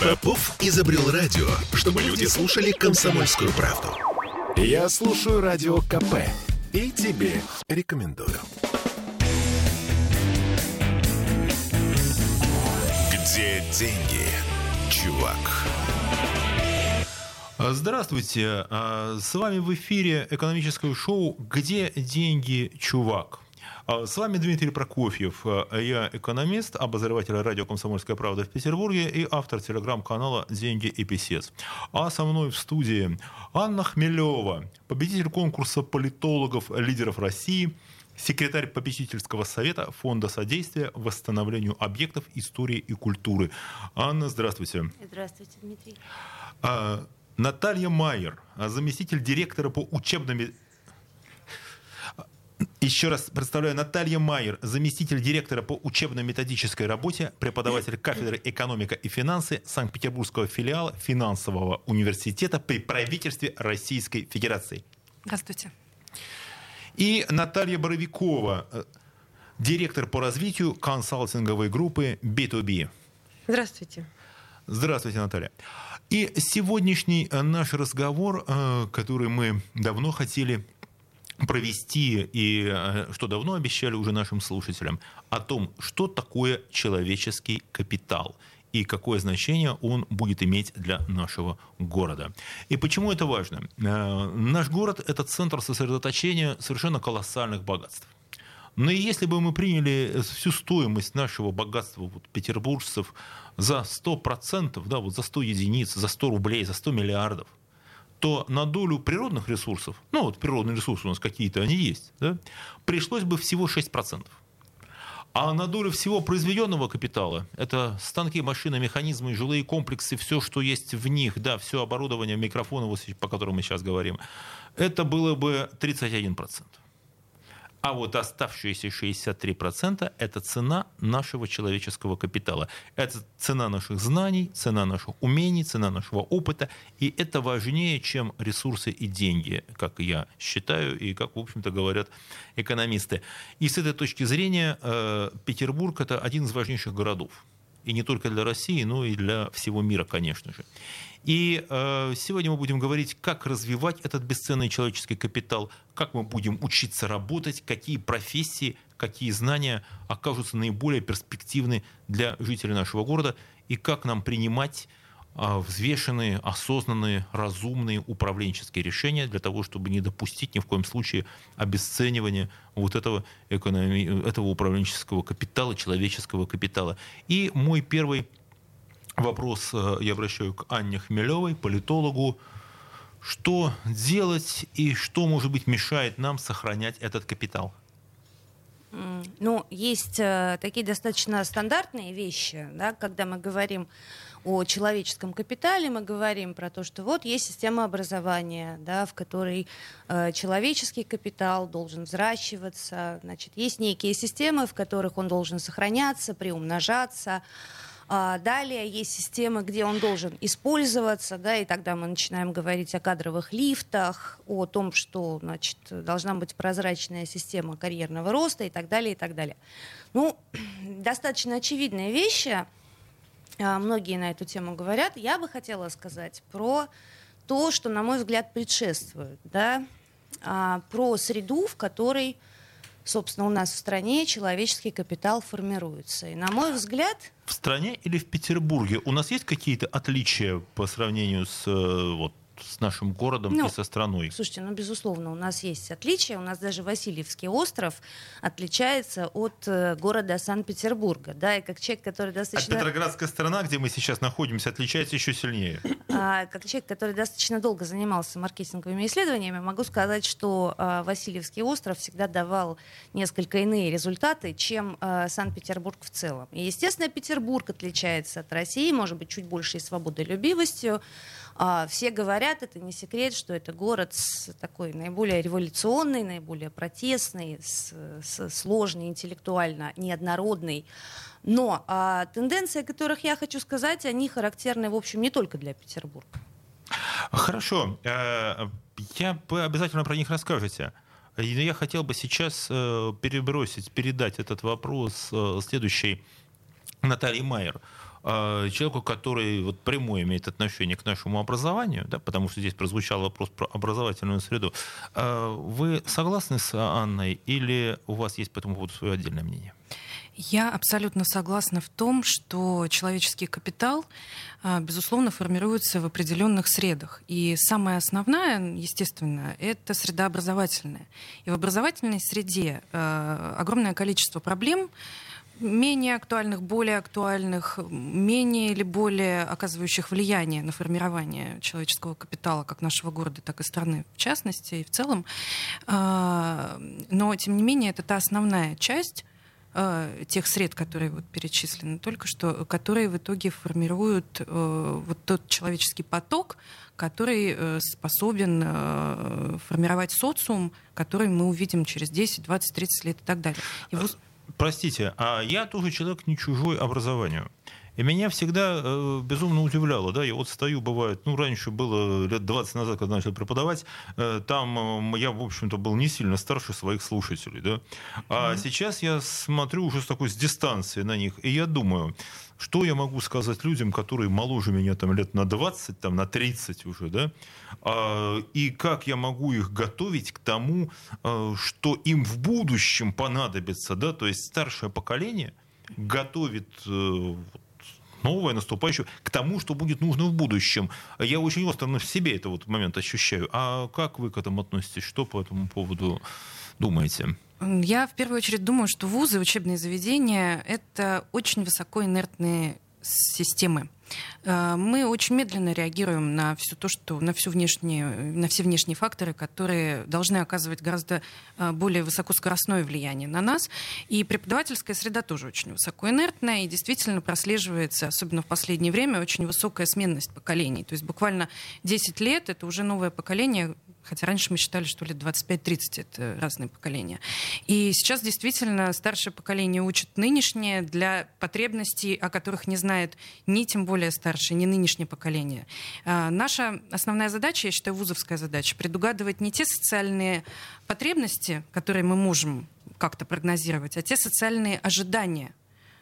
Попов изобрел радио, чтобы люди слушали комсомольскую правду. Я слушаю радио КП и тебе рекомендую. Где деньги, чувак? Здравствуйте. А, С вами в эфире экономическое шоу «Где деньги, чувак?». А, С вами Дмитрий Прокофьев. А, Я экономист, обозреватель радио «Комсомольская правда» в Петербурге и автор телеграм-канала «Деньги и писец». А со мной в студии Анна Хмелева, победитель конкурса политологов лидеров России, секретарь попечительского совета Фонда содействия восстановлению объектов истории и культуры. Анна, здравствуйте. Здравствуйте, Дмитрий. А, Наталья Майер, а, заместитель директора по учебным... Еще раз представляю, Наталья Майер, заместитель директора по учебно-методической работе, преподаватель кафедры экономика и финансы Санкт-Петербургского филиала финансового университета при правительстве Российской Федерации. Здравствуйте. И Наталья Боровикова, э, директор по развитию консалтинговой группы B2B. Здравствуйте. Здравствуйте, Наталья. И сегодняшний э, наш разговор, э, который мы давно хотели провести и э, что давно обещали уже нашим слушателям, о том, что такое человеческий капитал и какое значение он будет иметь для нашего города. И почему это важно? Э, Наш город – это центр сосредоточения совершенно колоссальных богатств. Но если бы мы приняли всю стоимость нашего богатства вот, петербуржцев за 100%, да, вот за 100 единиц, за 100 рублей, за 100 миллиардов, то на долю природных ресурсов, ну вот природные ресурсы у нас какие-то, они есть, да, пришлось бы всего 6%. А на долю всего произведенного капитала, это станки, машины, механизмы, жилые комплексы, все, что есть в них, да, все оборудование, микрофоны, по которым мы сейчас говорим, это было бы 31%. А вот оставшиеся 63% – это цена нашего человеческого капитала. Это цена наших знаний, цена наших умений, цена нашего опыта. И это важнее, чем ресурсы и деньги, как я считаю и как, в общем-то, говорят экономисты. И с этой точки зрения э, Петербург – это один из важнейших городов. И не только для России, но и для всего мира, конечно же. И э, сегодня мы будем говорить, как развивать этот бесценный человеческий капитал, как мы будем учиться работать, какие профессии, какие знания окажутся наиболее перспективны для жителей нашего города, и как нам принимать э, взвешенные, осознанные, разумные управленческие решения для того, чтобы не допустить ни в коем случае обесценивания вот этого, экономи... этого управленческого капитала, человеческого капитала. И мой первый вопрос э, я обращаю к Анне Хмелевой, политологу. Что делать и что, может быть, мешает нам сохранять этот капитал? Ну, есть э, такие достаточно стандартные вещи, да, когда мы говорим о человеческом капитале, мы говорим про то, что вот есть система образования, да, в которой э, человеческий капитал должен взращиваться, значит, есть некие системы, в которых он должен сохраняться, приумножаться, а Далее есть системы, где он должен использоваться, да, и тогда мы начинаем говорить о кадровых лифтах, о том, что значит, должна быть прозрачная система карьерного роста и так далее, и так далее. Ну, достаточно очевидные вещи, а, многие на эту тему говорят. Я бы хотела сказать про то, что, на мой взгляд, предшествует, да, а, про среду, в которой, собственно, у нас в стране человеческий капитал формируется. И, на мой взгляд, В стране или в Петербурге у нас есть какие-то отличия по сравнению с, э, вот, с нашим городом Ну, и со страной? Слушайте, ну, безусловно, у нас есть отличия. У нас даже Васильевский остров отличается от э, города Санкт-Петербурга. Да, и как человек, который А достаточно... Петроградская сторона, где мы сейчас находимся, отличается еще сильнее. А, как человек, который достаточно долго занимался маркетинговыми исследованиями, могу сказать, что а, Васильевский остров всегда давал несколько иные результаты, чем а, Санкт-Петербург в целом. И, естественно, Петербург отличается от России, может быть, чуть большей свободолюбивостью. А, все говорят, это не секрет, что это город с такой наиболее революционный, наиболее протестный, с, с сложный, интеллектуально неоднородный. Но а, тенденции, о которых я хочу сказать, они характерны, в общем, не только для Петербурга. Хорошо. Э, Я вы обязательно про них расскажете. И Я хотел бы сейчас э, перебросить, передать этот вопрос э, следующей Наталье Майер. Э, человеку, который вот прямое имеет отношение к нашему образованию, да, потому что здесь прозвучал вопрос про образовательную среду, э, вы согласны с Анной или у вас есть по этому поводу свое отдельное мнение? Я абсолютно согласна в том, что человеческий капитал, а, безусловно, формируется в определенных средах. И самое основное, естественно, это среда образовательная. И в образовательной среде огромное количество проблем, менее актуальных, более актуальных, менее или более оказывающих влияние на формирование человеческого капитала как нашего города, так и страны в частности и в целом. А, но, тем не менее, это та основная часть, э, тех сред, которые вот перечислены только что, которые в итоге формируют э, вот тот человеческий поток, который э, способен э, формировать социум, который мы увидим через 10, 20, 30 лет и так далее. В... Простите, а я тоже человек не чужой образованию. И меня всегда э, безумно удивляло, да, я вот стою, бывает, ну, раньше было лет 20 назад, когда начал преподавать, э, там э, я, в общем-то, был не сильно старше своих слушателей, да, а mm-hmm. сейчас я смотрю уже с такой, с дистанции на них, и я думаю, что я могу сказать людям, которые моложе меня там лет на 20, там, на 30 уже, да, а, и как я могу их готовить к тому, а, что им в будущем понадобится, да, то есть старшее поколение готовит э, новое, наступающее, к тому, что будет нужно в будущем. Я очень остро в себе этот вот момент ощущаю. А как вы к этому относитесь? Что по этому поводу думаете? Я в первую очередь думаю, что вузы, учебные заведения — это очень высокоинертные системы. Э, мы очень медленно реагируем на все то, что на, всю внешние, на все внешние факторы, которые должны оказывать гораздо э, более высокоскоростное влияние на нас. И преподавательская среда тоже очень высокоинертная, и действительно прослеживается, особенно в последнее время, очень высокая сменность поколений. То есть буквально 10 лет — это уже новое поколение, Хотя раньше мы считали, что лет 25-30 это разные поколения. И сейчас действительно старшее поколение учит нынешнее для потребностей, о которых не знает ни тем более старшее, ни нынешнее поколение. А, наша основная задача, я считаю, вузовская задача, предугадывать не те социальные потребности, которые мы можем как-то прогнозировать, а те социальные ожидания,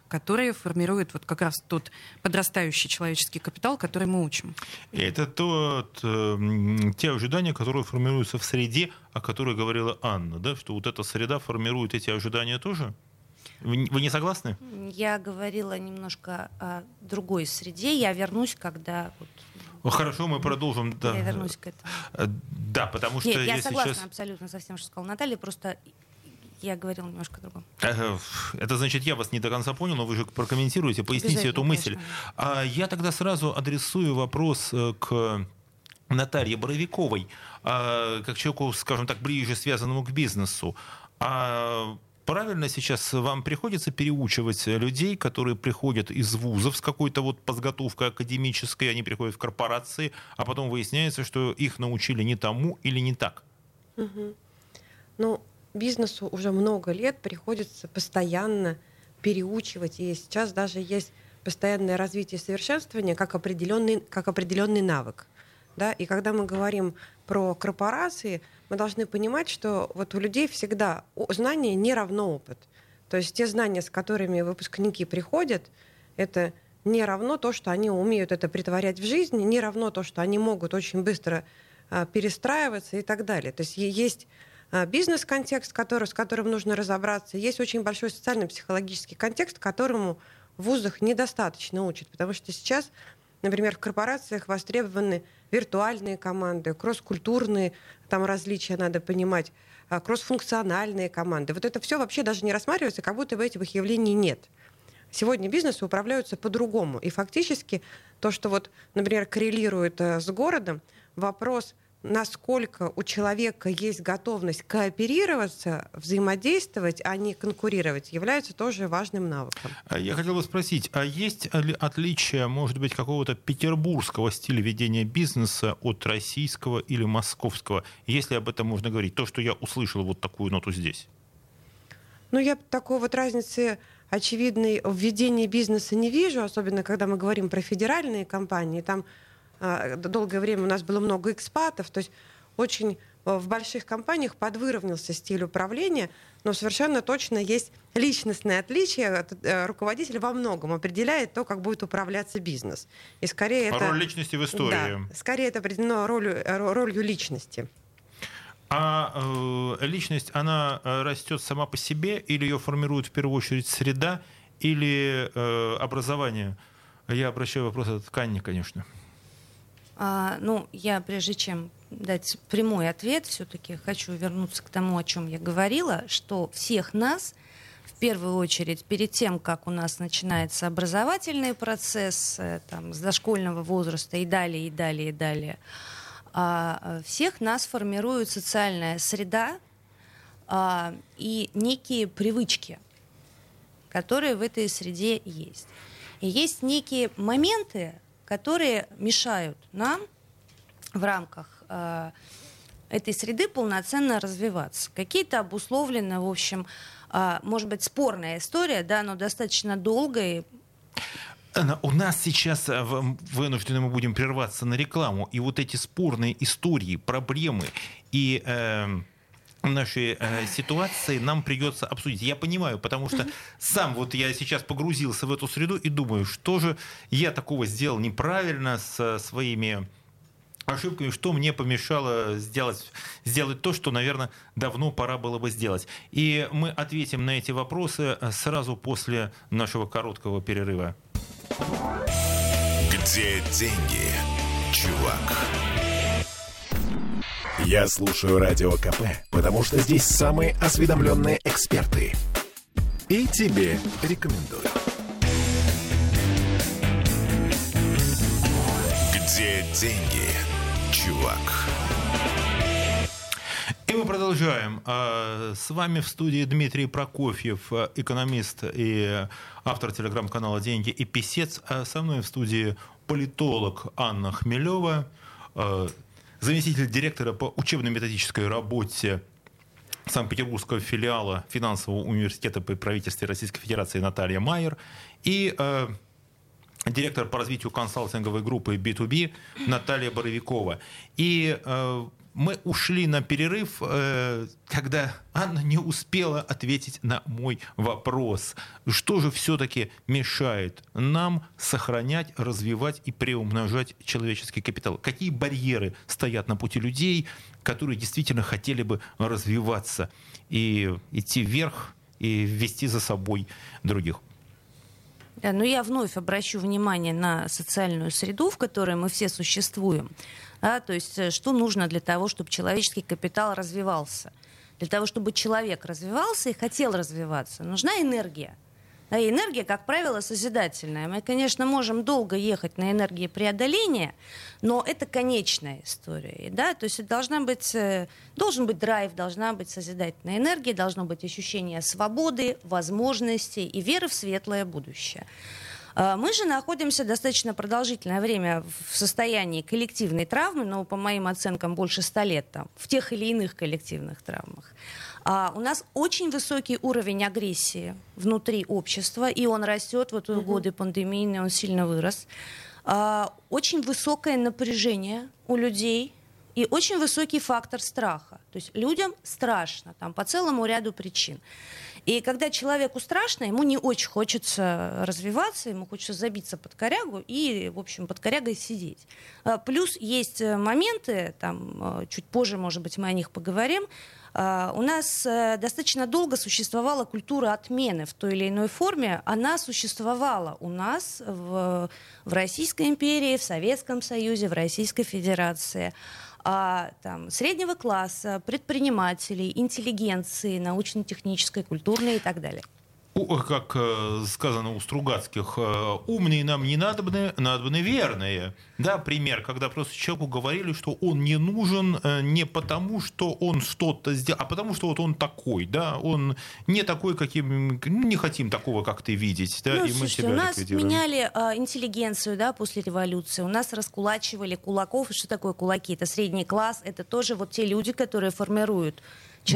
которые формируют вот как раз тот подрастающий человеческий капитал, который мы учим. Это тот, э, те ожидания, которые формируются в среде, о которой говорила Анна, да, что вот эта среда формирует эти ожидания тоже? Вы, вы не согласны? Я говорила немножко о другой среде. Я вернусь, когда вот Хорошо, мы продолжим. Да. Я вернусь к этому. Э, да, потому что Нет, я согласна сейчас... абсолютно со всем, что сказала Наталья. Просто я говорила немножко другом. Это значит, я вас не до конца понял, но вы же прокомментируете, поясните эту мысль. А я тогда сразу адресую вопрос э, к Наталье Боровиковой, а, как человеку, скажем так, ближе связанному к бизнесу. А правильно сейчас вам приходится переучивать людей, которые приходят из вузов с какой-то вот подготовкой академической, они приходят в корпорации, а потом выясняется, что их научили не тому или не так? Угу. Ну, бизнесу уже много лет приходится постоянно переучивать, и сейчас даже есть постоянное развитие и совершенствование как определенный, как определенный навык. Да? И когда мы говорим про корпорации, мы должны понимать, что вот у людей всегда знание не равно опыт. То есть те знания, с которыми выпускники приходят, это не равно то, что они умеют это притворять в жизни, не равно то, что они могут очень быстро а, перестраиваться и так далее. То есть есть бизнес-контекст, который, с которым нужно разобраться. Есть очень большой социально-психологический контекст, которому в вузах недостаточно учат, потому что сейчас, например, в корпорациях востребованы виртуальные команды, кросс-культурные там различия надо понимать, а, кросс-функциональные команды. Вот это все вообще даже не рассматривается, как будто бы этих явлений нет. Сегодня бизнесы управляются по-другому. И фактически то, что вот, например, коррелирует э, с городом, вопрос – насколько у человека есть готовность кооперироваться, взаимодействовать, а не конкурировать, является тоже важным навыком. А я хотел бы спросить, а есть ли отличие, может быть, какого-то петербургского стиля ведения бизнеса от российского или московского, если об этом можно говорить? То, что я услышал вот такую ноту здесь. Ну, я такой вот разницы очевидной в ведении бизнеса не вижу, особенно когда мы говорим про федеральные компании. Там долгое время у нас было много экспатов, то есть очень в больших компаниях подвыровнялся стиль управления, но совершенно точно есть личностное отличие. Э, руководитель во многом определяет то, как будет управляться бизнес. И скорее это... Роль личности в истории. Да, скорее это определено ролью, ролью личности. А э, личность, она э, растет сама по себе или ее формирует в первую очередь среда или э, образование? Я обращаю вопрос от Канни, конечно. А, ну, я прежде чем дать прямой ответ, все-таки хочу вернуться к тому, о чем я говорила, что всех нас в первую очередь, перед тем, как у нас начинается образовательный процесс там, с дошкольного возраста и далее, и далее, и далее, а, э, всех нас формирует социальная среда а, и некие привычки, которые в этой среде есть. И есть некие моменты, которые мешают нам в рамках а, этой среды полноценно развиваться. Какие-то обусловлены, в общем, может быть, спорная история, да, но достаточно долгая у нас сейчас э, вынуждены мы будем прерваться на рекламу, и вот эти спорные истории, проблемы и э, нашей э, ситуации нам придется обсудить. Я понимаю, потому что сам вот я сейчас погрузился в эту среду и думаю, что же я такого сделал неправильно со своими ошибками, что мне помешало сделать, сделать то, что, наверное, давно пора было бы сделать. И мы ответим на эти вопросы э, сразу после нашего короткого перерыва. Где деньги, чувак? Я слушаю Радио КП, потому что здесь самые осведомленные эксперты. И тебе рекомендую. Где деньги, чувак? И мы продолжаем. А, с вами в студии Дмитрий Прокофьев, экономист и автор телеграм-канала «Деньги» и писец. А со мной в студии политолог Анна Хмелева, а, заместитель директора по учебно-методической работе Санкт-Петербургского филиала финансового университета при правительстве Российской Федерации Наталья Майер и директор по развитию консалтинговой группы B2B Наталья Боровикова. И мы ушли на перерыв, э, когда Анна не успела ответить на мой вопрос. Что же все-таки мешает нам сохранять, развивать и приумножать человеческий капитал? Какие барьеры стоят на пути людей, которые действительно хотели бы развиваться и идти вверх, и вести за собой других? Да, но я вновь обращу внимание на социальную среду, в которой мы все существуем. Да, то есть э, что нужно для того, чтобы человеческий капитал развивался? Для того, чтобы человек развивался и хотел развиваться, нужна энергия. И энергия, как правило, созидательная. Мы, конечно, можем долго ехать на энергии преодоления, но это конечная история. Да? То есть должна быть, э, должен быть драйв, должна быть созидательная энергия, должно быть ощущение свободы, возможностей и веры в светлое будущее. А, мы же находимся достаточно продолжительное время в состоянии коллективной травмы, но по моим оценкам больше ста лет там, в тех или иных коллективных травмах. А у нас очень высокий уровень агрессии внутри общества, и он растет. Вот в годы пандемии он сильно вырос. А, очень высокое напряжение у людей и очень высокий фактор страха. То есть людям страшно там, по целому ряду причин. И когда человеку страшно, ему не очень хочется развиваться, ему хочется забиться под корягу и, в общем, под корягой сидеть. А, плюс есть э, моменты, там, э, чуть позже, может быть, мы о них поговорим, а, у нас э, достаточно долго существовала культура отмены в той или иной форме. Она существовала у нас в, в Российской империи, в Советском Союзе, в Российской Федерации а, там, среднего класса, предпринимателей, интеллигенции, научно-технической, культурной и так далее как э, сказано у Стругацких, э, умные нам не надобны, надобны верные. Да, пример, когда просто человеку говорили, что он не нужен э, не потому, что он что-то сделал, а потому, что вот он такой, да, он не такой, каким, не хотим такого, как ты видеть, да, ну, и слушайте, мы тебя у нас меняли э, интеллигенцию, да, после революции, у нас раскулачивали кулаков, и что такое кулаки? Это средний класс, это тоже вот те люди, которые формируют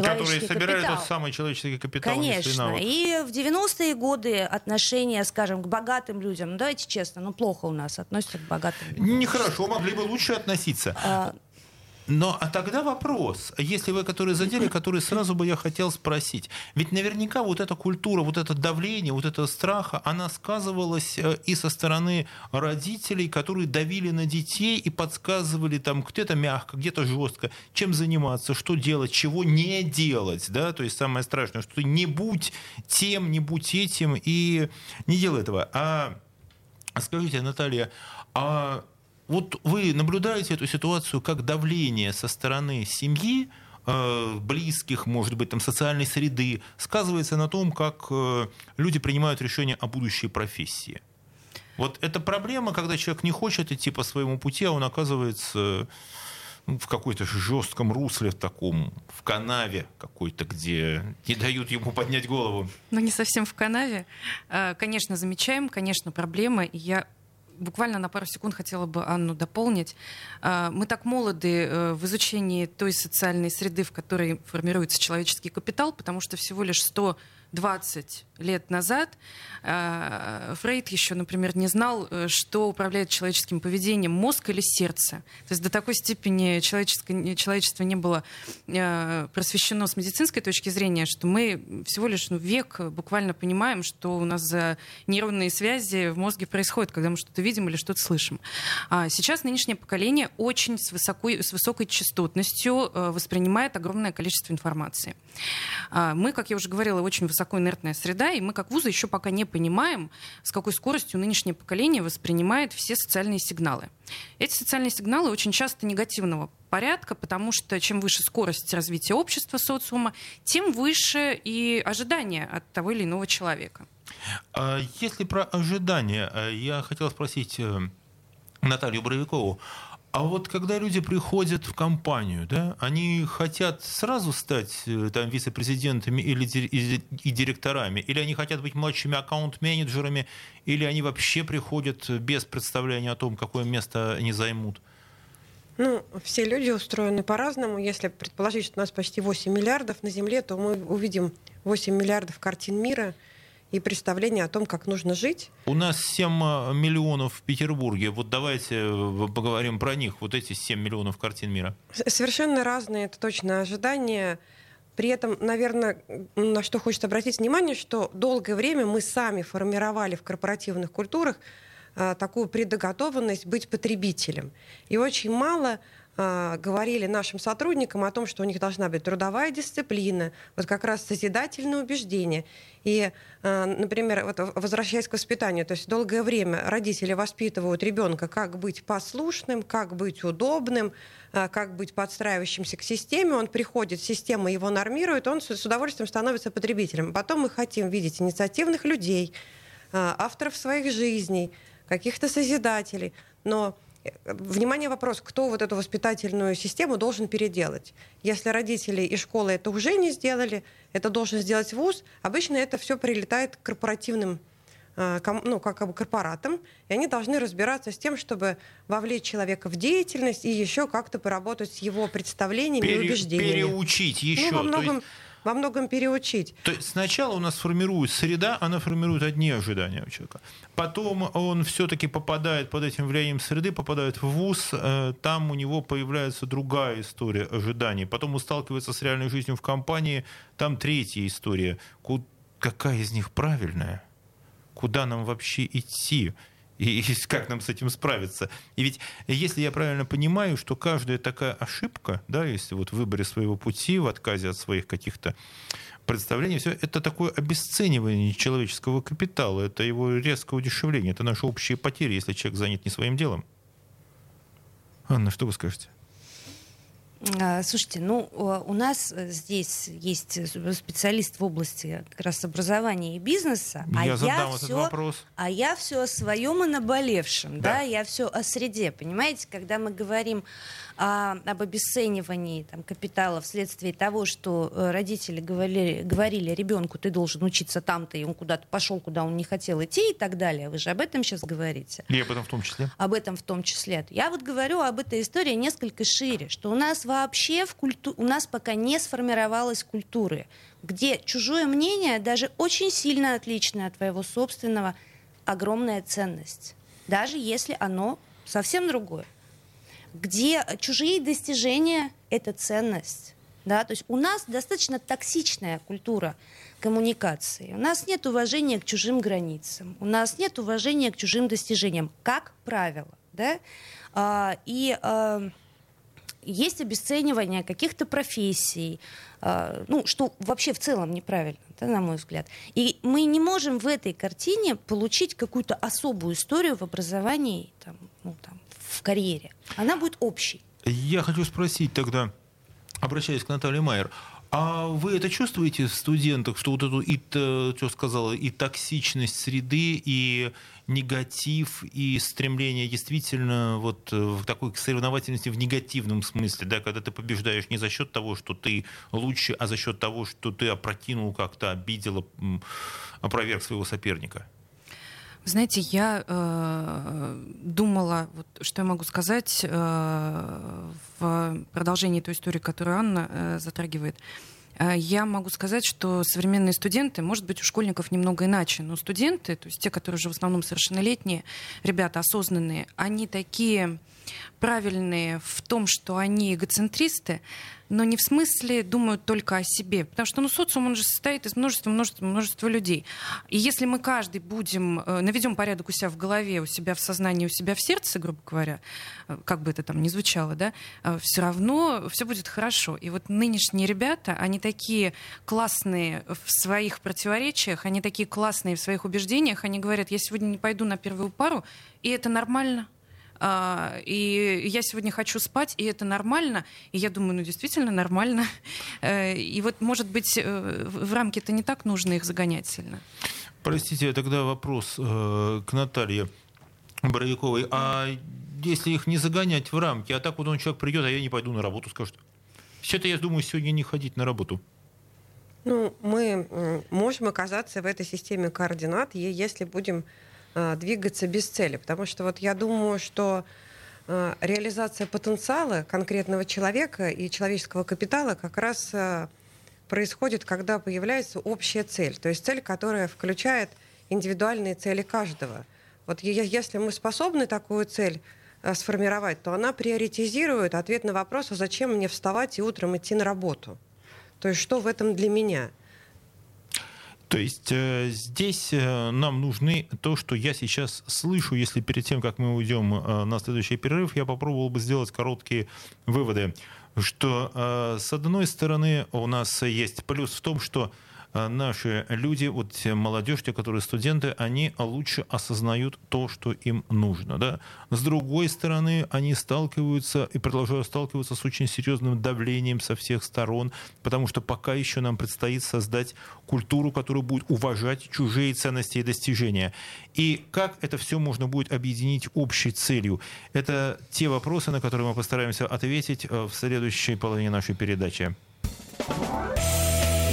Которые собирают капитал. тот самый человеческий капитал. Конечно. И в 90-е годы отношения, скажем, к богатым людям, ну, давайте честно, ну плохо у нас относятся к богатым людям. Нехорошо, могли бы лучше относиться. А, Но а тогда вопрос, если вы, которые задели, который сразу бы я хотел спросить. Ведь наверняка вот эта культура, вот это давление, вот это страха, она сказывалась э, и со стороны родителей, которые давили на детей и подсказывали там где-то мягко, где-то жестко, чем заниматься, что делать, чего не делать. Да? То есть самое страшное, что не будь тем, не будь этим и не делай этого. А скажите, Наталья, а вот вы наблюдаете эту ситуацию как давление со стороны семьи, э, близких, может быть, там, социальной среды, сказывается на том, как э, люди принимают решения о будущей профессии. Вот это проблема, когда человек не хочет идти по своему пути, а он оказывается ну, в какой-то жестком русле, в таком, в канаве какой-то, где не дают ему поднять голову. Ну, не совсем в канаве. Э, конечно, замечаем, конечно, проблема. И я буквально на пару секунд хотела бы Анну дополнить. А, мы так молоды э, в изучении той социальной среды, в которой формируется человеческий капитал, потому что всего лишь 120 лет назад э, Фрейд еще, например, не знал, э, что управляет человеческим поведением, мозг или сердце. То есть до такой степени человечество не было э, просвещено с медицинской точки зрения, что мы всего лишь ну, век буквально понимаем, что у нас за нейронные связи в мозге происходит, когда мы что-то видим или что-то слышим. А сейчас нынешнее поколение очень с, высокой, с высокой частотностью воспринимает огромное количество информации. А мы, как я уже говорила, очень высокоинертная среда, и мы как вузы еще пока не понимаем, с какой скоростью нынешнее поколение воспринимает все социальные сигналы. Эти социальные сигналы очень часто негативного порядка, потому что чем выше скорость развития общества, социума, тем выше и ожидания от того или иного человека. А если про ожидания, э, я хотел спросить э, Наталью Боровикову. А вот когда люди приходят в компанию, да, они хотят сразу стать э, там, вице-президентами или и директорами, или они хотят быть младшими аккаунт-менеджерами, или они вообще приходят без представления о том, какое место они займут? Ну, все люди устроены по-разному. Если предположить, что у нас почти 8 миллиардов на Земле, то мы увидим 8 миллиардов картин мира – и представление о том, как нужно жить. У нас 7 э, миллионов в Петербурге. Вот давайте э, поговорим про них, вот эти 7 миллионов картин мира. Совершенно разные, это точно ожидания. При этом, наверное, на что хочется обратить внимание, что долгое время мы сами формировали в корпоративных культурах э, такую предоготованность быть потребителем. И очень мало а, говорили нашим сотрудникам о том, что у них должна быть трудовая дисциплина, вот как раз созидательное убеждение. И, а, например, вот возвращаясь к воспитанию, то есть долгое время родители воспитывают ребенка, как быть послушным, как быть удобным, а, как быть подстраивающимся к системе. Он приходит, система его нормирует, он с удовольствием становится потребителем. Потом мы хотим видеть инициативных людей, авторов своих жизней, каких-то созидателей. Но Внимание, вопрос, кто вот эту воспитательную систему должен переделать. Если родители и школы это уже не сделали, это должен сделать вуз. Обычно это все прилетает к корпоративным э, ну, как бы корпоратам, и они должны разбираться с тем, чтобы вовлечь человека в деятельность и еще как-то поработать с его представлениями Пере, и убеждениями. Переучить еще. Ну, во многом, есть во многом переучить. То есть сначала у нас формирует среда, она формирует одни ожидания у человека. Потом он все-таки попадает под этим влиянием среды, попадает в ВУЗ, э, там у него появляется другая история ожиданий. Потом он сталкивается с реальной жизнью в компании, там третья история. Какая из них правильная? Куда нам вообще идти? И как нам с этим справиться. И ведь, если я правильно понимаю, что каждая такая ошибка, да, если вот в выборе своего пути, в отказе от своих каких-то представлений, все это такое обесценивание человеческого капитала, это его резкое удешевление, это наши общие потери, если человек занят не своим делом. Анна, что вы скажете? А, слушайте, ну, у нас э, здесь есть специалист в области как раз образования и бизнеса, я а я все, вопрос. А я все о своем и наболевшем, да. да, я все о среде, понимаете, когда мы говорим а, об обесценивании там, капитала вследствие того, что э, родители говорили, говорили ребенку, ты должен учиться там-то, и он куда-то пошел, куда он не хотел идти и так далее. Вы же об этом сейчас говорите. И об этом в том числе. Об этом в том числе. Я вот говорю об этой истории несколько шире, что у нас вообще в культу... у нас пока не сформировалась культуры, где чужое мнение, даже очень сильно отличное от твоего собственного, огромная ценность. Даже если оно совсем другое. где чужие достижения — это ценность. Да? То есть у нас достаточно токсичная культура коммуникации. У нас нет уважения к чужим границам, у нас нет уважения к чужим достижениям, как правило. Да? А, и а, есть обесценивание каких-то профессий, а, ну, что вообще в целом неправильно, да, на мой взгляд. И мы не можем в этой картине получить какую-то особую историю в образовании, там, ну, там, в карьере. Она будет общей. Я хочу спросить тогда, обращаясь к Наталье Майер, а вы это чувствуете в студентах, что вот эту, и, что сказала, и токсичность среды, и негатив, и стремление действительно вот в такой соревновательности в негативном смысле, да, когда ты побеждаешь не за счет того, что ты лучше, а за счет того, что ты опрокинул как-то, обидел, опроверг своего соперника? Знаете, я э, думала, вот, что я могу сказать э, в продолжении той истории, которую Анна э, затрагивает. Э, я могу сказать, что современные студенты, может быть, у школьников немного иначе, но студенты, то есть те, которые уже в основном совершеннолетние, ребята осознанные, они такие правильные в том, что они эгоцентристы, но не в смысле думают только о себе. Потому что ну, социум, он же состоит из множества, множества, множества людей. И если мы каждый будем, э, наведем порядок у себя в голове, у себя в сознании, у себя в сердце, грубо говоря, э, как бы это там ни звучало, да, э, все равно все будет хорошо. И вот нынешние ребята, они такие классные в своих противоречиях, они такие классные в своих убеждениях, они говорят, я сегодня не пойду на первую пару, и это нормально. А, и я сегодня хочу спать, и это нормально. И я думаю, ну действительно нормально. Э, и вот, может быть, э, в рамки-то не так нужно их загонять сильно. Простите, тогда вопрос э, к Наталье Боровиковой. А если их не загонять в рамки, а так вот он человек придет, а я не пойду на работу, скажет. Все-то я думаю, сегодня не ходить на работу. Ну, мы можем оказаться в этой системе координат, если будем двигаться без цели. Потому что вот я думаю, что э, реализация потенциала конкретного человека и человеческого капитала как раз э, происходит, когда появляется общая цель. То есть цель, которая включает индивидуальные цели каждого. Вот если мы способны такую цель сформировать, то она приоритизирует ответ на вопрос, а зачем мне вставать и утром идти на работу. То есть что в этом для меня – то есть э, здесь э, нам нужны то, что я сейчас слышу, если перед тем, как мы уйдем э, на следующий перерыв, я попробовал бы сделать короткие выводы, что с одной стороны у нас есть плюс в том, что наши люди, вот молодежь, те, которые студенты, они лучше осознают то, что им нужно. Да? С другой стороны, они сталкиваются и продолжают сталкиваться с очень серьезным давлением со всех сторон, потому что пока еще нам предстоит создать культуру, которая будет уважать чужие ценности и достижения. И как это все можно будет объединить общей целью? Это те вопросы, на которые мы постараемся ответить э, в следующей половине нашей передачи.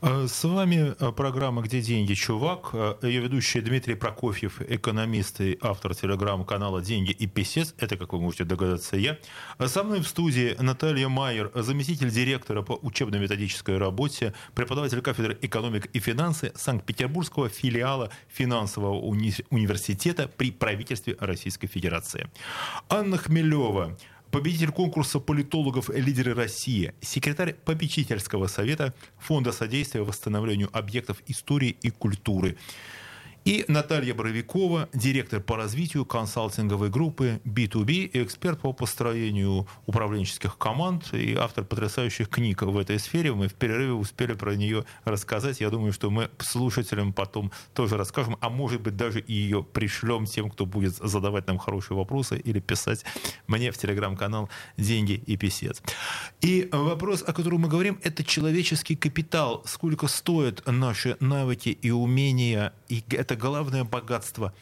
Э, с вами э, программа «Где деньги, чувак?» э, Ее ведущий Дмитрий Прокофьев, экономист и автор телеграм-канала «Деньги и писец». Это, как вы можете догадаться, я. Со мной в студии Наталья Майер, заместитель директора по учебно-методической работе, преподаватель кафедры экономик и финансы Санкт-Петербургского филиала финансового уни- университета при правительстве Российской Федерации. Анна Хмелева, победитель конкурса политологов «Лидеры России», секретарь попечительского совета Фонда содействия восстановлению объектов истории и культуры. И Наталья Боровикова, директор по развитию консалтинговой группы B2B, эксперт по построению управленческих команд и автор потрясающих книг в этой сфере. Мы в перерыве успели про нее рассказать. Я думаю, что мы слушателям потом тоже расскажем, а может быть даже и ее пришлем тем, кто будет задавать нам хорошие вопросы или писать мне в телеграм-канал «Деньги и писец». И вопрос, о котором мы говорим, это человеческий капитал. Сколько стоят наши навыки и умения. И это главное богатство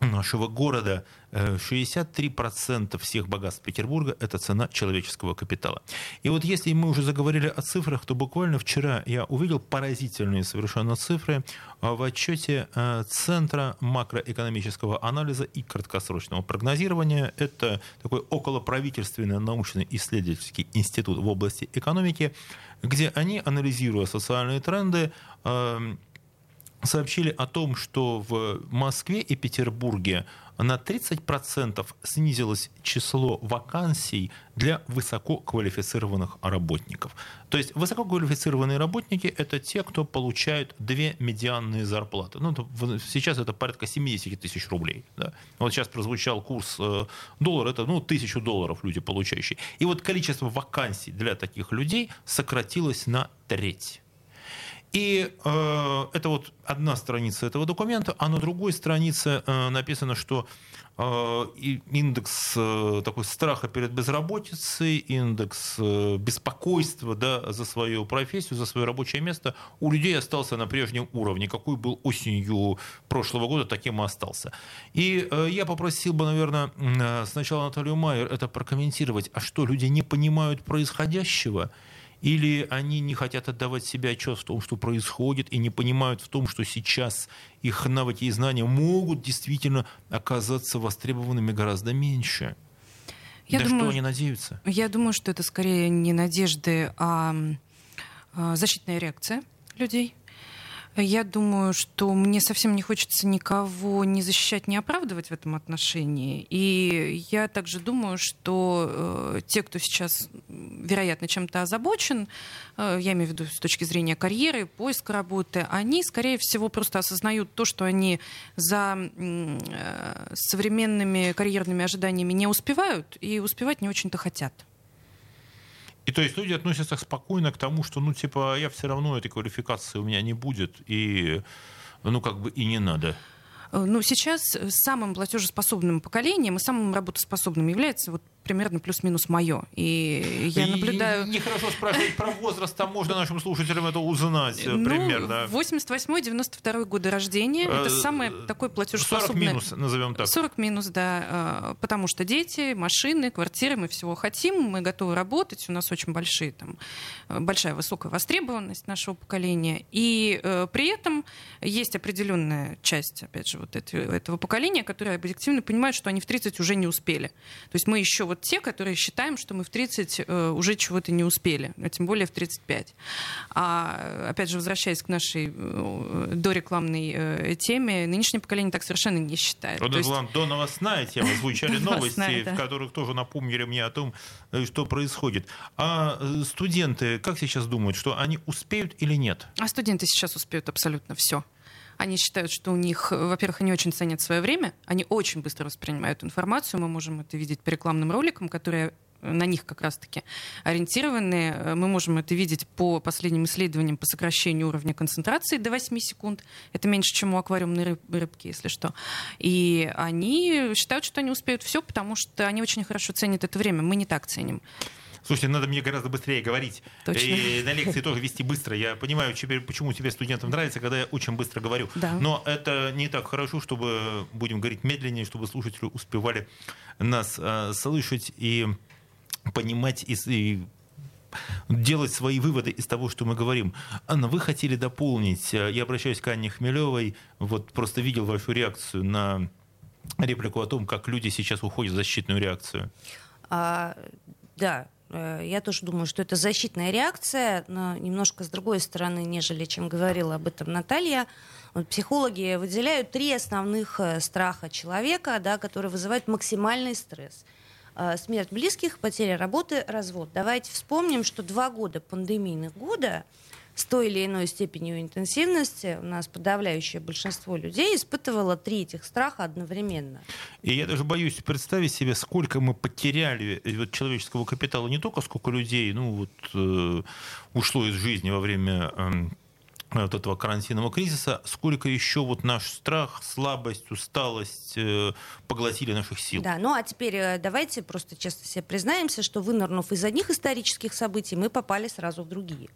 нашего города. 63% всех богатств Петербурга – это цена человеческого капитала. И вот если мы уже заговорили о цифрах, то буквально вчера я увидел поразительные совершенно цифры в отчете Центра макроэкономического анализа и краткосрочного прогнозирования. Это такой околоправительственный научный исследовательский институт в области экономики, где они, анализируя социальные тренды, сообщили о том, что в Москве и Петербурге на 30% снизилось число вакансий для высококвалифицированных работников. То есть высококвалифицированные работники – это те, кто получают две медианные зарплаты. Ну, сейчас это порядка 70 тысяч рублей. Да? Вот сейчас прозвучал курс э, доллара, это ну, тысячу долларов люди получающие. И вот количество вакансий для таких людей сократилось на треть. И э, это вот одна страница этого документа, а на другой странице э, написано, что э, индекс э, такой страха перед безработицей, индекс э, беспокойства да, за свою профессию, за свое рабочее место у людей остался на прежнем уровне. Какой был осенью прошлого года, таким и остался. И э, я попросил бы, наверное, э, сначала Наталью Майер это прокомментировать. А что, люди не понимают происходящего? Или они не хотят отдавать себе отчет в том, что происходит, и не понимают в том, что сейчас их навыки и знания могут действительно оказаться востребованными гораздо меньше. Я да думаю, что они надеются? Я думаю, что это скорее не надежды, а, а защитная реакция людей. Я думаю, что мне совсем не хочется никого не защищать, не оправдывать в этом отношении. И я также думаю, что э, те, кто сейчас, вероятно, чем-то озабочен, э, я имею в виду с точки зрения карьеры, поиска работы, они, скорее всего, просто осознают то, что они за э, современными карьерными ожиданиями не успевают и успевать не очень-то хотят. И то есть люди относятся спокойно к тому, что, ну, типа, я все равно этой квалификации у меня не будет, и, ну, как бы и не надо. Ну, сейчас самым платежеспособным поколением и самым работоспособным является вот примерно плюс-минус мое. И я наблюдаю... Нехорошо спрашивать про возраст, там можно нашим слушателям это узнать э, ну, примерно. 88-92 годы рождения. Это э, самое такое платежеспособное... 40 минус, назовем так. 40 минус, да. Э, потому что дети, машины, квартиры, мы всего хотим, мы готовы работать, у нас очень большие, там, большая высокая востребованность нашего поколения. И при этом есть определенная часть, опять же, вот этого поколения, которая объективно понимает, что они в 30 уже не успели. То есть мы еще вот те, которые считаем, что мы в 30 э, уже чего-то не успели, а тем более в 35. А, опять же, возвращаясь к нашей э, дорекламной э, теме, нынешнее поколение так совершенно не считает. Вот есть... до новостная тема, звучали новости, в которых тоже напомнили мне о том, что происходит. А студенты, как сейчас думают, что они успеют или нет? А студенты сейчас успеют абсолютно все. Они считают, что у них, во-первых, они очень ценят свое время, они очень быстро воспринимают информацию. Мы можем это видеть по рекламным роликам, которые на них как раз-таки ориентированы. Мы можем это видеть по последним исследованиям по сокращению уровня концентрации до 8 секунд. Это меньше, чем у аквариумной рыб, рыбки, если что. И они считают, что они успеют все, потому что они очень хорошо ценят это время. Мы не так ценим. Слушайте, надо мне гораздо быстрее говорить. Точно. И на лекции тоже вести быстро. Я понимаю, почему тебе студентам нравится, когда я очень быстро говорю. Да. Но это не так хорошо, чтобы, будем говорить медленнее, чтобы слушатели успевали нас э, слышать и понимать и, и делать свои выводы из того, что мы говорим. Анна, вы хотели дополнить, я обращаюсь к Анне Хмелевой, вот просто видел вашу реакцию на реплику о том, как люди сейчас уходят в защитную реакцию. А, да, я тоже думаю, что это защитная реакция, но немножко с другой стороны, нежели чем говорила об этом Наталья. Вот психологи выделяют три основных э, страха человека, да, которые вызывают максимальный стресс. Э, смерть близких, потеря работы, развод. Давайте вспомним, что два года пандемийных года с той или иной степенью интенсивности у нас подавляющее большинство людей испытывало три этих страха одновременно. И я даже боюсь представить себе, сколько мы потеряли вот, человеческого капитала, не только сколько людей ну, вот, э, ушло из жизни во время э, вот этого карантинного кризиса, сколько еще вот наш страх, слабость, усталость э, поглотили наших сил. Да, ну а теперь э, давайте просто честно себе признаемся, что вынырнув из одних исторических событий, мы попали сразу в другие.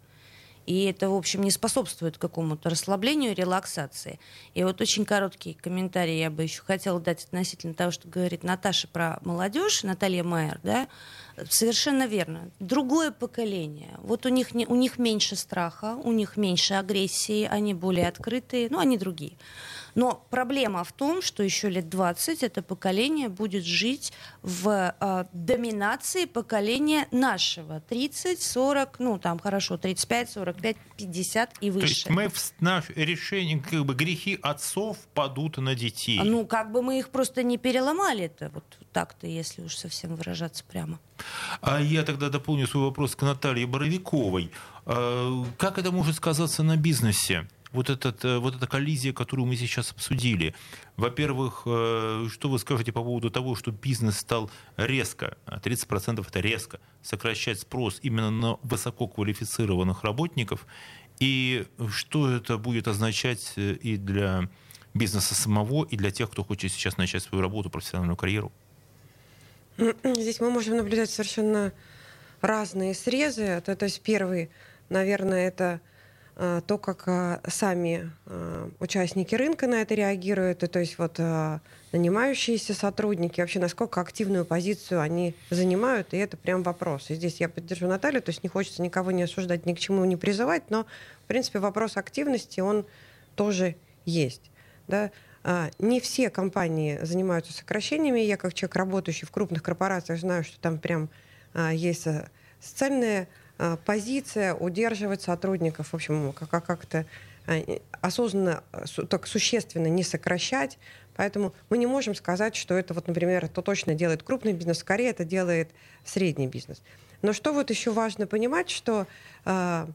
И это, в общем, не способствует какому-то расслаблению, релаксации. И вот очень короткий комментарий я бы еще хотела дать относительно того, что говорит Наташа про молодежь, Наталья Майер, да, Совершенно верно. Другое поколение. Вот у них, не, у них меньше страха, у них меньше агрессии, они более открытые, ну, они другие. Но проблема в том, что еще лет 20 это поколение будет жить в э, доминации поколения нашего. 30, 40, ну там хорошо, 35, 45, 50 и выше. То есть мы в наше решение, как бы грехи отцов падут на детей. Ну, как бы мы их просто не переломали это вот так-то, если уж совсем выражаться прямо. А я тогда дополню свой вопрос к Наталье Боровиковой. А, как это может сказаться на бизнесе? Вот, этот, э, вот эта коллизия, которую мы сейчас обсудили. Во-первых, э, что вы скажете по поводу того, что бизнес стал резко, 30% это резко, сокращать спрос именно на высококвалифицированных работников, и что это будет означать э, и для бизнеса самого, и для тех, кто хочет сейчас начать свою работу, профессиональную карьеру? Здесь мы можем наблюдать совершенно разные срезы. То, то есть первый, наверное, это то, как э, сами э, участники рынка на это реагируют, и, то есть вот нанимающиеся сотрудники, вообще насколько активную позицию они занимают, и это прям вопрос. И здесь я поддержу Наталью, то есть не хочется никого не осуждать, ни к чему не призывать, но, в принципе, вопрос активности, он тоже есть. Да? Не все компании занимаются сокращениями. Я как человек, работающий в крупных корпорациях, знаю, что там прям есть социальные Э, позиция удерживать сотрудников, в общем, как-то э, осознанно, так существенно не сокращать. Поэтому мы не можем сказать, что это, вот, например, то точно делает крупный бизнес, скорее это делает средний бизнес. Но что вот еще важно понимать, что э,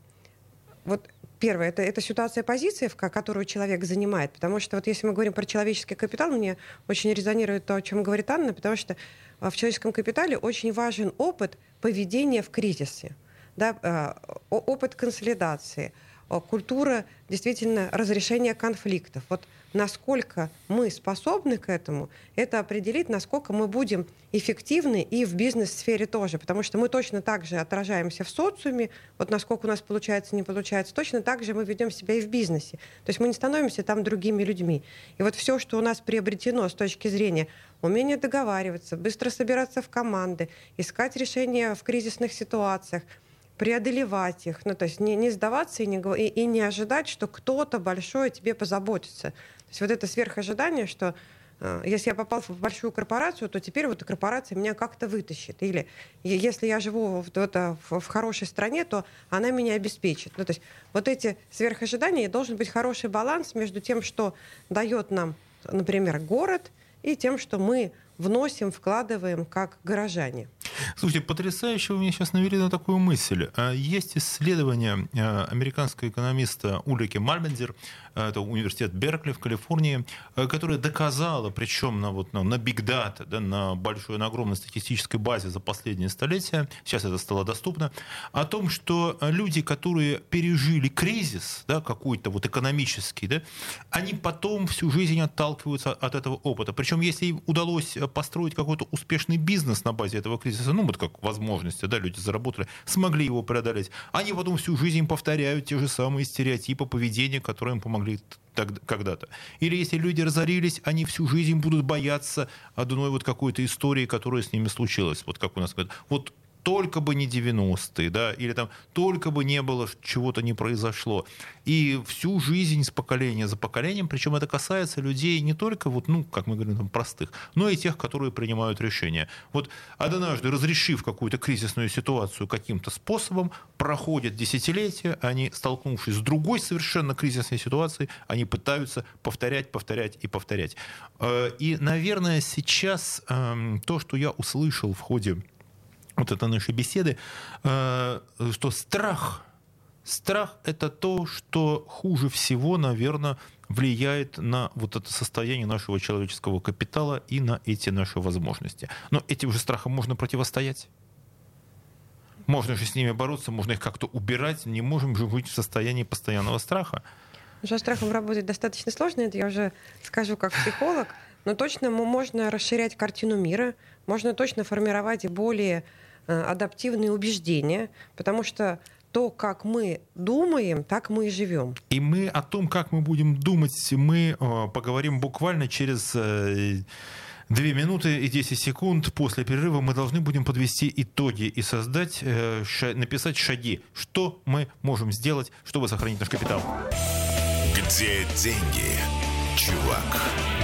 вот первое, это, это ситуация позиции, которую человек занимает. Потому что вот если мы говорим про человеческий капитал, мне очень резонирует то, о чем говорит Анна, потому что в человеческом капитале очень важен опыт поведения в кризисе да, э, опыт консолидации, культура действительно разрешения конфликтов. Вот насколько мы способны к этому, это определит, насколько мы будем эффективны и в бизнес-сфере тоже. Потому что мы точно так же отражаемся в социуме, вот насколько у нас получается, не получается, точно так же мы ведем себя и в бизнесе. То есть мы не становимся там другими людьми. И вот все, что у нас приобретено с точки зрения умения договариваться, быстро собираться в команды, искать решения в кризисных ситуациях – преодолевать их, ну, то есть не, не сдаваться и не, и, и не ожидать, что кто-то большой тебе позаботится. То есть вот это сверхожидание, что э, если я попал в большую корпорацию, то теперь вот эта корпорация меня как-то вытащит. Или если я живу в, в, в хорошей стране, то она меня обеспечит. Ну, то есть вот эти сверхожидания, должен быть хороший баланс между тем, что дает нам, например, город, и тем, что мы вносим, вкладываем как горожане. Слушайте, потрясающе вы мне сейчас навели на такую мысль. А, есть исследование а, американского экономиста Ульрики Мальбендер, а, это университет Беркли в Калифорнии, которое доказало, причем на, вот, на big data, да, на большой, на огромной статистической базе за последние столетия, сейчас это стало доступно, о том, что люди, которые пережили кризис, да, какой-то вот экономический, да, они потом всю жизнь отталкиваются от этого опыта. Причем, если им удалось построить какой-то успешный бизнес на базе этого кризиса, ну, вот как возможности, да, люди заработали, смогли его преодолеть, они потом всю жизнь повторяют те же самые стереотипы поведения, которые им помогли когда-то. Или если люди разорились, они всю жизнь будут бояться одной вот какой-то истории, которая с ними случилась. Вот как у нас говорят, вот только бы не 90-е, да, или там только бы не было, чего-то не произошло. И всю жизнь с поколения за поколением, причем это касается людей не только, вот, ну, как мы говорим, там, простых, но и тех, которые принимают решения. Вот однажды, разрешив какую-то кризисную ситуацию каким-то способом, проходят десятилетия, они, столкнувшись с другой совершенно кризисной ситуацией, они пытаются повторять, повторять и повторять. Э, и, наверное, сейчас эм, то, что я услышал в ходе вот это наши беседы, э, что страх, страх это то, что хуже всего, наверное, влияет на вот это состояние нашего человеческого капитала и на эти наши возможности. Но этим же страхам можно противостоять. Можно же с ними бороться, можно их как-то убирать. Не можем же быть в состоянии постоянного страха. Со страхом работать достаточно сложно, это я уже скажу как психолог. Но точно можно расширять картину мира, можно точно формировать более адаптивные убеждения, потому что то, как мы думаем, так мы и живем. И мы о том, как мы будем думать, мы э, поговорим буквально через э, Две минуты и 10 секунд после перерыва мы должны будем подвести итоги и создать, э, ша, написать шаги, что мы можем сделать, чтобы сохранить наш капитал. Где деньги, чувак?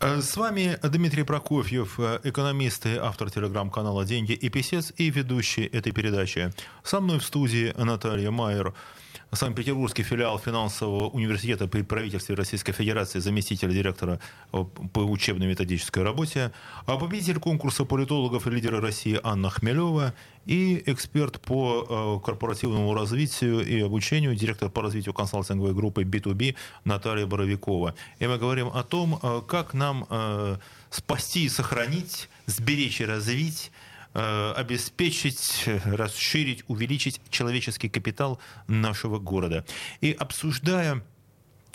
Э, с вами Дмитрий Прокофьев, э, экономист и автор телеграм-канала «Деньги и писец» и ведущий этой передачи. Со мной в студии Наталья Майер, Санкт-Петербургский филиал финансового университета при правительстве Российской Федерации, заместитель директора э, по учебно-методической работе, а победитель конкурса политологов и лидера России Анна Хмелева и эксперт по э, корпоративному развитию и обучению, директор по развитию консалтинговой группы B2B Наталья Боровикова. И мы говорим о том, э, как нам спасти и сохранить, сберечь и развить обеспечить, расширить, увеличить человеческий капитал нашего города. И обсуждая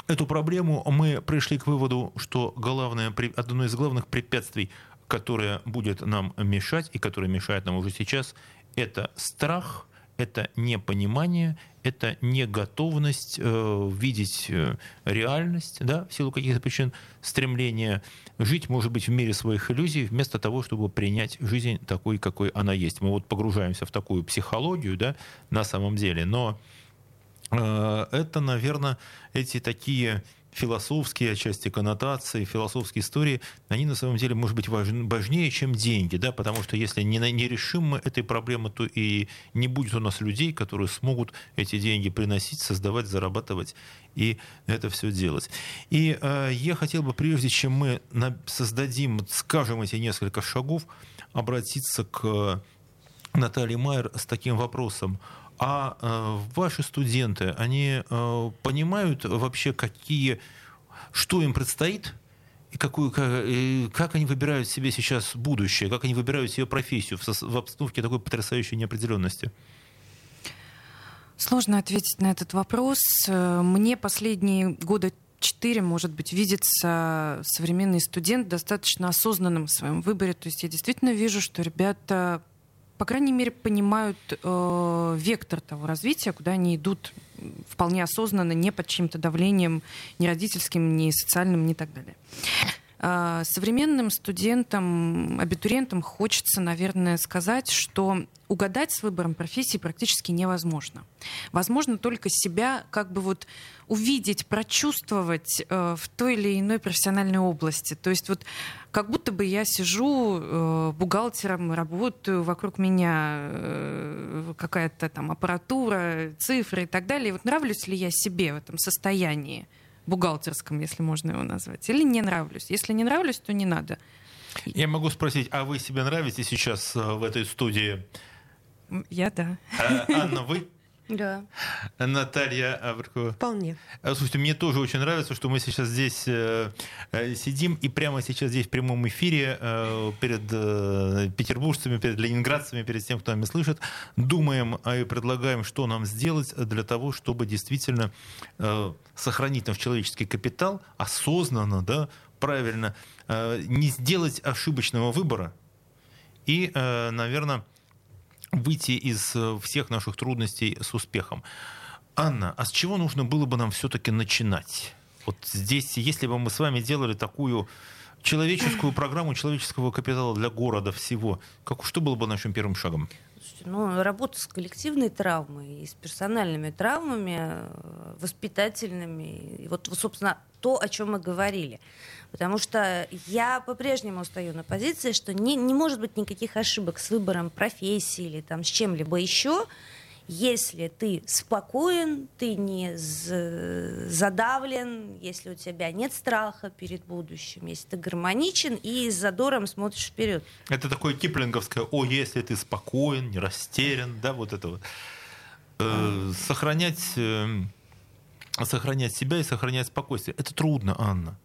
эту проблему, мы пришли к выводу, что главное, одно из главных препятствий, которое будет нам мешать и которое мешает нам уже сейчас, это страх – это непонимание, это неготовность э, видеть э, реальность, да, в силу каких-то причин, стремление жить, может быть, в мире своих иллюзий, вместо того, чтобы принять жизнь такой, какой она есть. Мы вот погружаемся в такую психологию, да, на самом деле, но э, это, наверное, эти такие философские отчасти коннотации, философские истории, они на самом деле, может быть, важнее, чем деньги, да, потому что если не, не решим мы этой проблемы, то и не будет у нас людей, которые смогут эти деньги приносить, создавать, зарабатывать и это все делать. И э, я хотел бы, прежде чем мы создадим, скажем эти несколько шагов, обратиться к Наталье Майер с таким вопросом. А э, ваши студенты, они э, понимают вообще, какие, что им предстоит, и какую, как, и как они выбирают себе сейчас будущее, как они выбирают себе профессию в, в обстановке такой потрясающей неопределенности? Сложно ответить на этот вопрос. Мне последние года четыре, может быть, видится современный студент достаточно осознанным в своем выборе. То есть я действительно вижу, что ребята по крайней мере, понимают э, вектор того развития, куда они идут вполне осознанно, не под чьим-то давлением, ни родительским, ни социальным, ни так далее. Э, современным студентам, абитуриентам хочется, наверное, сказать, что угадать с выбором профессии практически невозможно. Возможно только себя как бы вот увидеть, прочувствовать э, в той или иной профессиональной области. То есть вот как будто бы я сижу э, бухгалтером, работаю, вокруг меня э, какая-то там аппаратура, цифры и так далее. И вот нравлюсь ли я себе в этом состоянии бухгалтерском, если можно его назвать, или не нравлюсь. Если не нравлюсь, то не надо. Я могу спросить, а вы себе нравитесь сейчас э, в этой студии? Я да. А, Анна, вы? Да. Наталья Абракова. Вполне. А, слушайте, мне тоже очень нравится, что мы сейчас здесь э, э, сидим и прямо сейчас здесь в прямом эфире э, перед э, петербуржцами, перед ленинградцами, перед тем, кто нами слышит, думаем и предлагаем, что нам сделать для того, чтобы действительно э, сохранить наш человеческий капитал осознанно, да, правильно, э, не сделать ошибочного выбора и, э, наверное, выйти из э, всех наших трудностей с успехом. Анна, а с чего нужно было бы нам все-таки начинать? Вот здесь, если бы мы с вами делали такую человеческую программу человеческого капитала для города всего, как, что было бы нашим первым шагом? ну, работа с коллективной травмой и с персональными травмами, э, воспитательными. И вот, собственно, то, о чем мы говорили. Потому что я по-прежнему стою на позиции, что не, не может быть никаких ошибок с выбором профессии или там, с чем-либо еще, если ты спокоен, ты не задавлен, если у тебя нет страха перед будущим, если ты гармоничен и с задором смотришь вперед. Это такое киплинговское «О, если ты спокоен, не растерян», да, вот это вот. Э, сохранять, э, сохранять себя и сохранять спокойствие. Это трудно, Анна.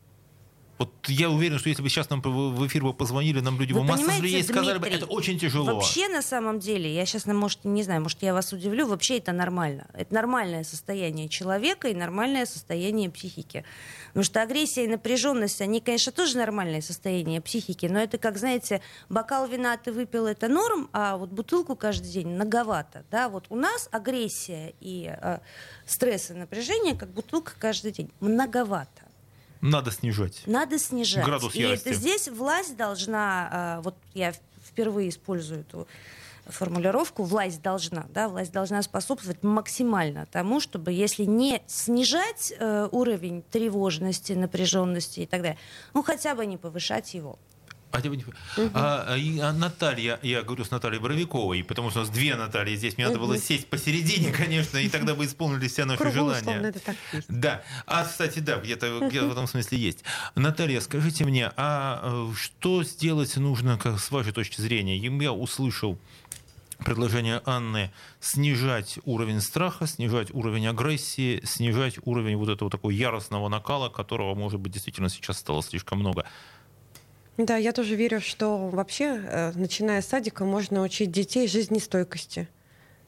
Вот я уверен, что если бы сейчас нам в эфир бы позвонили, нам люди бы масса людей сказали бы, это очень тяжело. Вообще, на самом деле, я сейчас, может, не знаю, может, я вас удивлю, вообще это нормально. Это нормальное состояние человека и нормальное состояние психики. Потому что агрессия и напряженность, они, конечно, тоже нормальное состояние психики, но это, как, знаете, бокал вина ты выпил, это норм, а вот бутылку каждый день многовато. Да? Вот у нас агрессия и э, стресс и напряжение, как бутылка каждый день, многовато. Надо снижать. Надо снижать. Градус и ярости. это здесь власть должна, э, вот я впервые использую эту формулировку власть должна, да, власть должна способствовать максимально тому, чтобы если не снижать э, уровень тревожности, напряженности и так далее, ну хотя бы не повышать его. А, угу. а, а Наталья, я говорю с Натальей Боровиковой, потому что у нас две Натальи здесь, мне угу. надо было сесть посередине, конечно, и тогда бы исполнились все наши желания. Это так есть. Да. А, кстати, да, где-то где в этом смысле есть. Наталья, скажите мне, а э, что сделать нужно, как, с вашей точки зрения? Я услышал предложение Анны снижать уровень страха, снижать уровень агрессии, снижать уровень вот этого такого яростного накала, которого, может быть, действительно сейчас стало слишком много. Да, я тоже верю, что вообще, э, начиная с садика, можно учить детей жизнестойкости,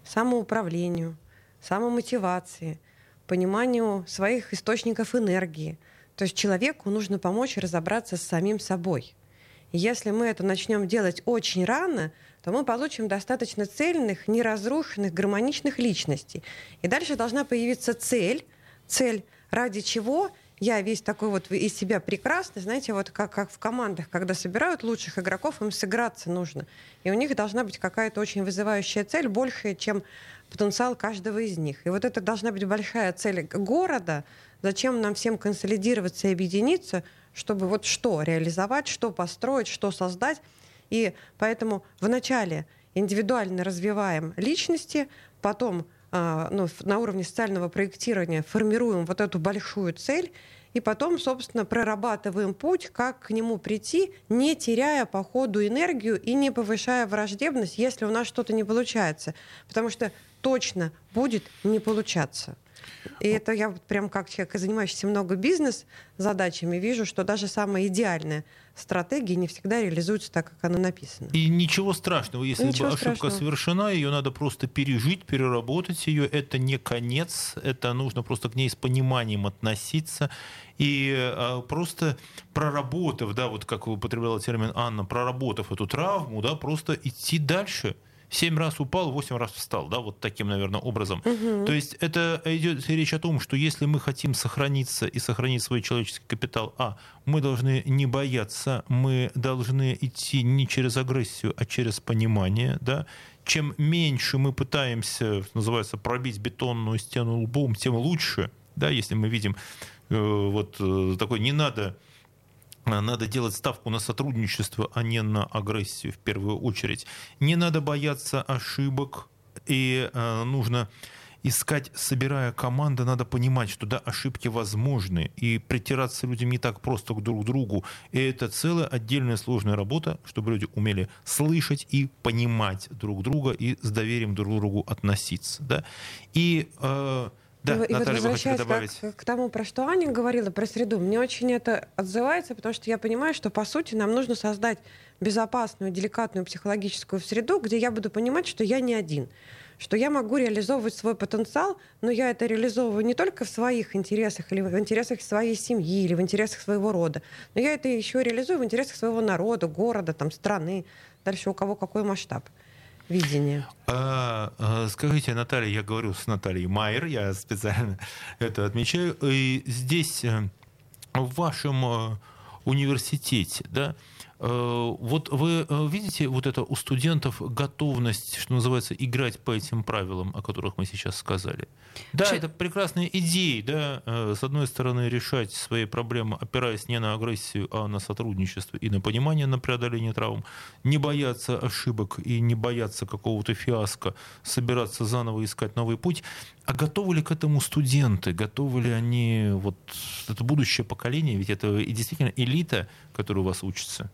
самоуправлению, самомотивации, пониманию своих источников энергии. То есть человеку нужно помочь разобраться с самим собой. И если мы это начнем делать очень рано, то мы получим достаточно цельных, неразрушенных, гармоничных личностей. И дальше должна появиться цель, цель ради чего я весь такой вот из себя прекрасный, знаете, вот как, как в командах, когда собирают лучших игроков, им сыграться нужно. И у них должна быть какая-то очень вызывающая цель, большая, чем потенциал каждого из них. И вот это должна быть большая цель города, зачем нам всем консолидироваться и объединиться, чтобы вот что реализовать, что построить, что создать. И поэтому вначале индивидуально развиваем личности, потом ну, на уровне социального проектирования формируем вот эту большую цель, и потом, собственно, прорабатываем путь, как к нему прийти, не теряя по ходу энергию и не повышая враждебность, если у нас что-то не получается. Потому что точно будет не получаться. И это я прям как человек, занимающийся много бизнес-задачами, вижу, что даже самая идеальная стратегия не всегда реализуется так, как она написана. И ничего страшного, если ничего ошибка страшного. совершена, ее надо просто пережить, переработать ее. Это не конец, это нужно просто к ней с пониманием относиться. И а, просто проработав, да, вот как употребляла термин Анна, проработав эту травму, да, просто идти дальше – семь раз упал, восемь раз встал, да, вот таким, наверное, образом. Угу. То есть это идет речь о том, что если мы хотим сохраниться и сохранить свой человеческий капитал, а, мы должны не бояться, мы должны идти не через агрессию, а через понимание, да, чем меньше мы пытаемся, называется, пробить бетонную стену лбом, тем лучше, да, если мы видим э, вот э, такой, не надо надо делать ставку на сотрудничество, а не на агрессию в первую очередь. Не надо бояться ошибок, и э, нужно искать, собирая команды, надо понимать, что да, ошибки возможны, и притираться людям не так просто к друг другу. И это целая отдельная сложная работа, чтобы люди умели слышать и понимать друг друга и с доверием друг к другу относиться. Да? И э, да, и, Наталья, и вот возвращаясь к, к тому, про что Аня говорила, про среду, мне очень это отзывается, потому что я понимаю, что, по сути, нам нужно создать безопасную, деликатную психологическую среду, где я буду понимать, что я не один, что я могу реализовывать свой потенциал, но я это реализовываю не только в своих интересах или в интересах своей семьи или в интересах своего рода, но я это еще реализую в интересах своего народа, города, там, страны, дальше у кого какой масштаб видение. А, а, скажите, Наталья, я говорю с Натальей Майер, я специально это отмечаю. И здесь, э, в вашем э, университете, да, вот вы э, видите вот это у студентов готовность, что называется, играть по этим правилам, о которых мы сейчас сказали? Да, Вообще... это прекрасные идеи, да, э, с одной стороны, решать свои проблемы, опираясь не на агрессию, а на сотрудничество и на понимание, на преодоление травм, не бояться ошибок и не бояться какого-то фиаско, собираться заново искать новый путь. А готовы ли к этому студенты? Готовы ли они, вот это будущее поколение, ведь это и действительно элита, которая у вас учится?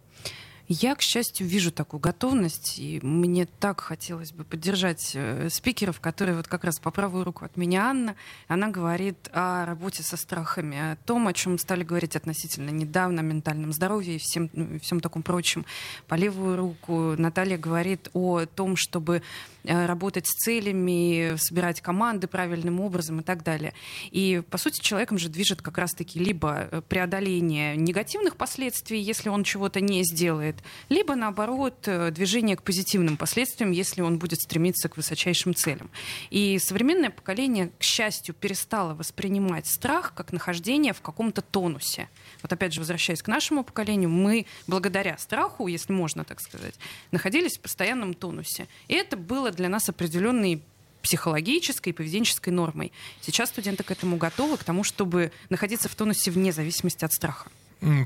Я, к счастью, вижу такую готовность, и мне так хотелось бы поддержать э, спикеров, которые вот как раз по правую руку от меня Анна. Она говорит о работе со страхами, о том, о чем стали говорить относительно недавно, о ментальном здоровье и всем, ну, всем таком прочем. По левую руку Наталья говорит о том, чтобы работать с целями, собирать команды правильным образом и так далее. И, по сути, человеком же движет как раз-таки либо э, преодоление негативных последствий, если он чего-то не сделает, делает, либо, наоборот, э, движение к позитивным последствиям, если он будет стремиться к высочайшим целям. И современное поколение, к счастью, перестало воспринимать страх как нахождение в каком-то тонусе. Вот опять же, возвращаясь к нашему поколению, мы благодаря страху, если можно так сказать, находились в постоянном тонусе. И это было для нас определенной психологической и поведенческой нормой. Сейчас студенты к этому готовы, к тому, чтобы находиться в тонусе вне зависимости от страха.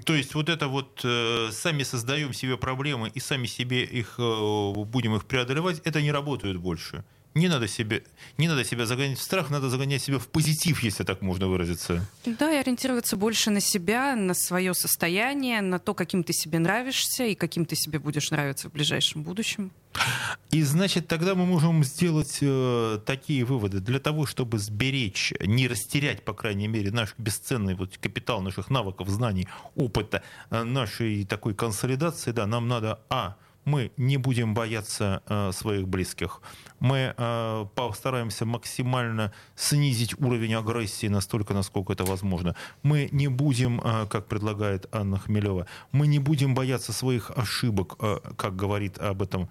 То есть вот это вот э, сами создаем себе проблемы и сами себе их э, будем их преодолевать, это не работает больше. Не надо, себе, не надо себя загонять в страх, надо загонять себя в позитив, если так можно выразиться. Да, и ориентироваться больше на себя, на свое состояние, на то, каким ты себе нравишься и каким ты себе будешь нравиться в ближайшем будущем. И значит, тогда мы можем сделать э, такие выводы. Для того, чтобы сберечь, не растерять, по крайней мере, наш бесценный вот, капитал наших навыков, знаний, опыта, э, нашей такой консолидации, да, нам надо, а, мы не будем бояться э, своих близких. Мы э, постараемся максимально снизить уровень агрессии настолько, насколько это возможно. Мы не будем, э, как предлагает Анна Хмелева, мы не будем бояться своих ошибок, э, как говорит об этом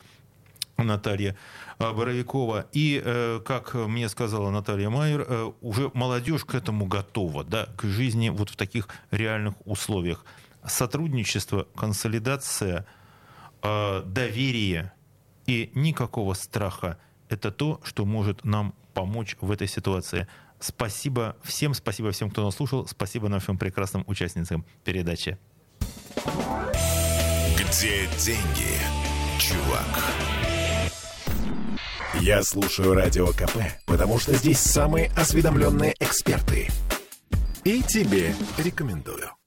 Наталья Боровикова. И, э, как мне сказала Наталья Майер, э, уже молодежь к этому готова, да, к жизни вот в таких реальных условиях. Сотрудничество, консолидация – э, доверие и никакого страха. Это то, что может нам помочь в этой ситуации. Спасибо всем, спасибо всем, кто нас слушал, спасибо нашим прекрасным участницам передачи. Где деньги, чувак? Я слушаю Радио КП, потому что здесь самые осведомленные эксперты. И тебе рекомендую.